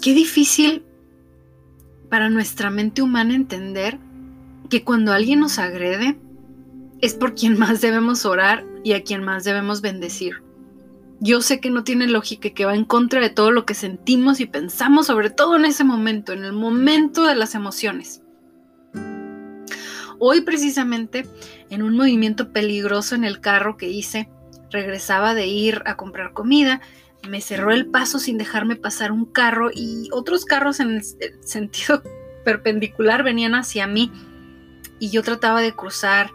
qué difícil para nuestra mente humana entender que cuando alguien nos agrede es por quien más debemos orar y a quien más debemos bendecir. Yo sé que no tiene lógica y que va en contra de todo lo que sentimos y pensamos, sobre todo en ese momento, en el momento de las emociones. Hoy precisamente, en un movimiento peligroso en el carro que hice, regresaba de ir a comprar comida, me cerró el paso sin dejarme pasar un carro y otros carros en el sentido perpendicular venían hacia mí y yo trataba de cruzar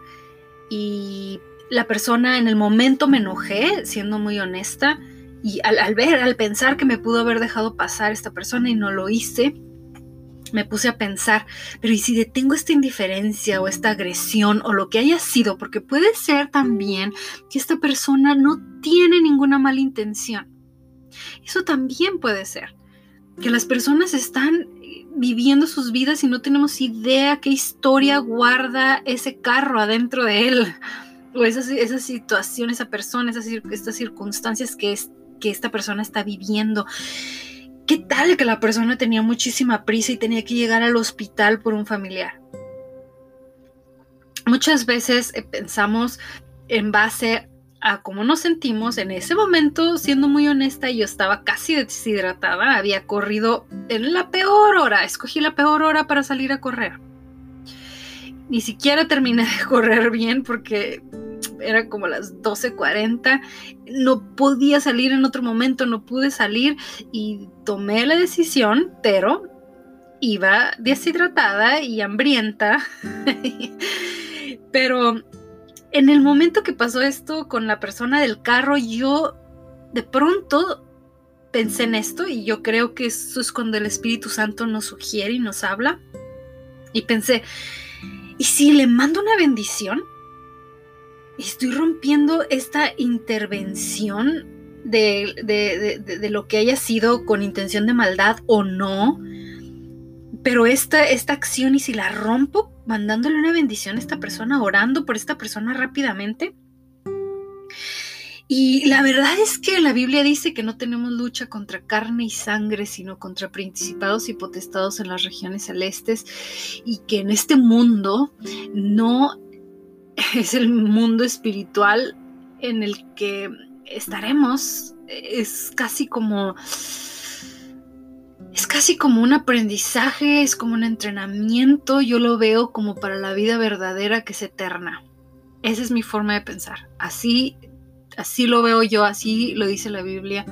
y la persona en el momento me enojé, siendo muy honesta, y al, ver, al pensar que me pudo haber dejado pasar esta persona y no lo hice, me puse a pensar, pero ¿y si detengo esta indiferencia o esta agresión o lo que haya sido? Porque puede ser también que esta persona no tiene ninguna mala intención. Eso también puede ser. Que las personas están viviendo sus vidas y no tenemos idea qué historia guarda ese carro adentro de él. O esa, esa situación, esa persona, esas, estas circunstancias que, es, que esta persona está viviendo. ¿Qué tal que la persona tenía muchísima prisa y tenía que llegar al hospital por un familiar? Muchas veces eh, pensamos en base a cómo nos sentimos en ese momento, siendo muy honesta, yo estaba casi deshidratada, había corrido en la peor hora, escogí la peor hora para salir a correr. Ni siquiera terminé de correr bien porque era como las 12:40, no podía salir en otro momento, no pude salir y tomé la decisión, pero iba deshidratada y hambrienta. pero en el momento que pasó esto con la persona del carro, yo de pronto pensé en esto y yo creo que eso es cuando el Espíritu Santo nos sugiere y nos habla. Y pensé, ¿y si le mando una bendición? estoy rompiendo esta intervención de, lo que haya sido con intención de maldad o no. Pero esta, esta acción, y si la rompo mandándole una bendición a esta persona, orando por esta persona rápidamente. Y la verdad es que la Biblia dice que no tenemos lucha contra carne y sangre, sino contra principados y potestados en las regiones celestes, y que en este mundo no es el mundo espiritual en el que estaremos. Es casi como... Es casi como un aprendizaje, es como un entrenamiento, yo lo veo como para la vida verdadera que es eterna. Esa es mi forma de pensar. Así, así lo veo yo, así lo dice la Biblia.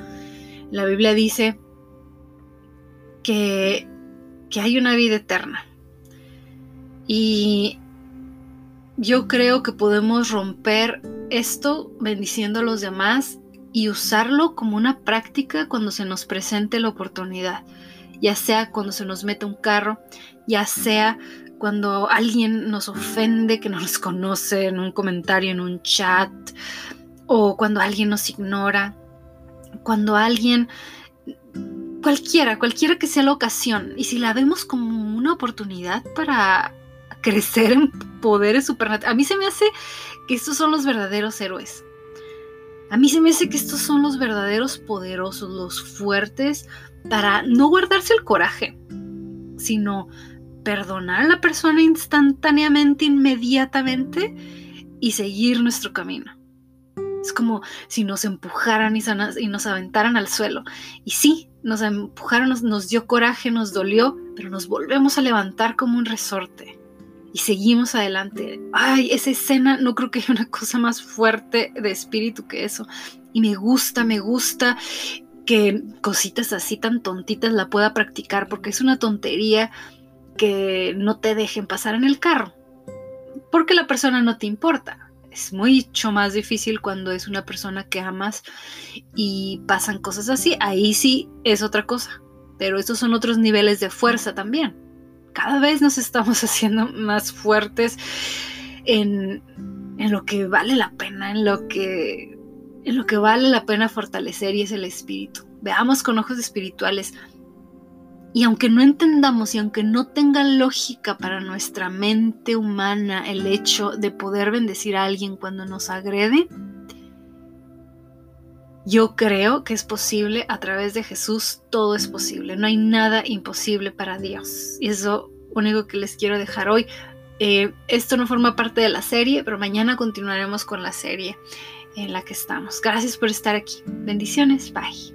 La Biblia dice que, que hay una vida eterna. Y yo creo que podemos romper esto bendiciendo a los demás y usarlo como una práctica cuando se nos presente la oportunidad, ya sea cuando se nos mete un carro, ya sea cuando alguien nos ofende que no nos conoce en un comentario, en un chat, o cuando alguien nos ignora, cuando alguien, cualquiera, cualquiera que sea la ocasión, y si la vemos como una oportunidad para crecer en poderes supernaturales. A mí se me hace que estos son los verdaderos héroes. A mí se me hace que estos son los verdaderos poderosos, los fuertes, para no guardarse el coraje, sino perdonar a la persona instantáneamente, inmediatamente y seguir nuestro camino. Es como si nos empujaran y nos aventaran al suelo. Y sí, nos empujaron, nos dio coraje, nos dolió, pero nos volvemos a levantar como un resorte y seguimos adelante. Ay, esa escena, no creo que haya una cosa más fuerte de espíritu que eso. Y me gusta, me gusta que cositas así tan tontitas la pueda practicar porque es una tontería que no te dejen pasar en el carro. Porque la persona no te importa. Es mucho más difícil cuando es una persona que amas y pasan cosas así. Ahí sí es otra cosa. Pero estos son otros niveles de fuerza también cada vez nos estamos haciendo más fuertes en, lo que vale la pena, en lo que, en lo que vale la pena fortalecer y es el espíritu. Veamos con ojos espirituales. Y aunque no entendamos y aunque no tenga lógica para nuestra mente humana el hecho de poder bendecir a alguien cuando nos agrede, Yo creo que es posible a través de Jesús, todo es posible, no hay nada imposible para Dios. Y eso único que les quiero dejar hoy. Eh, esto no forma parte de la serie, pero mañana continuaremos con la serie en la que estamos. Gracias por estar aquí. Bendiciones. Bye.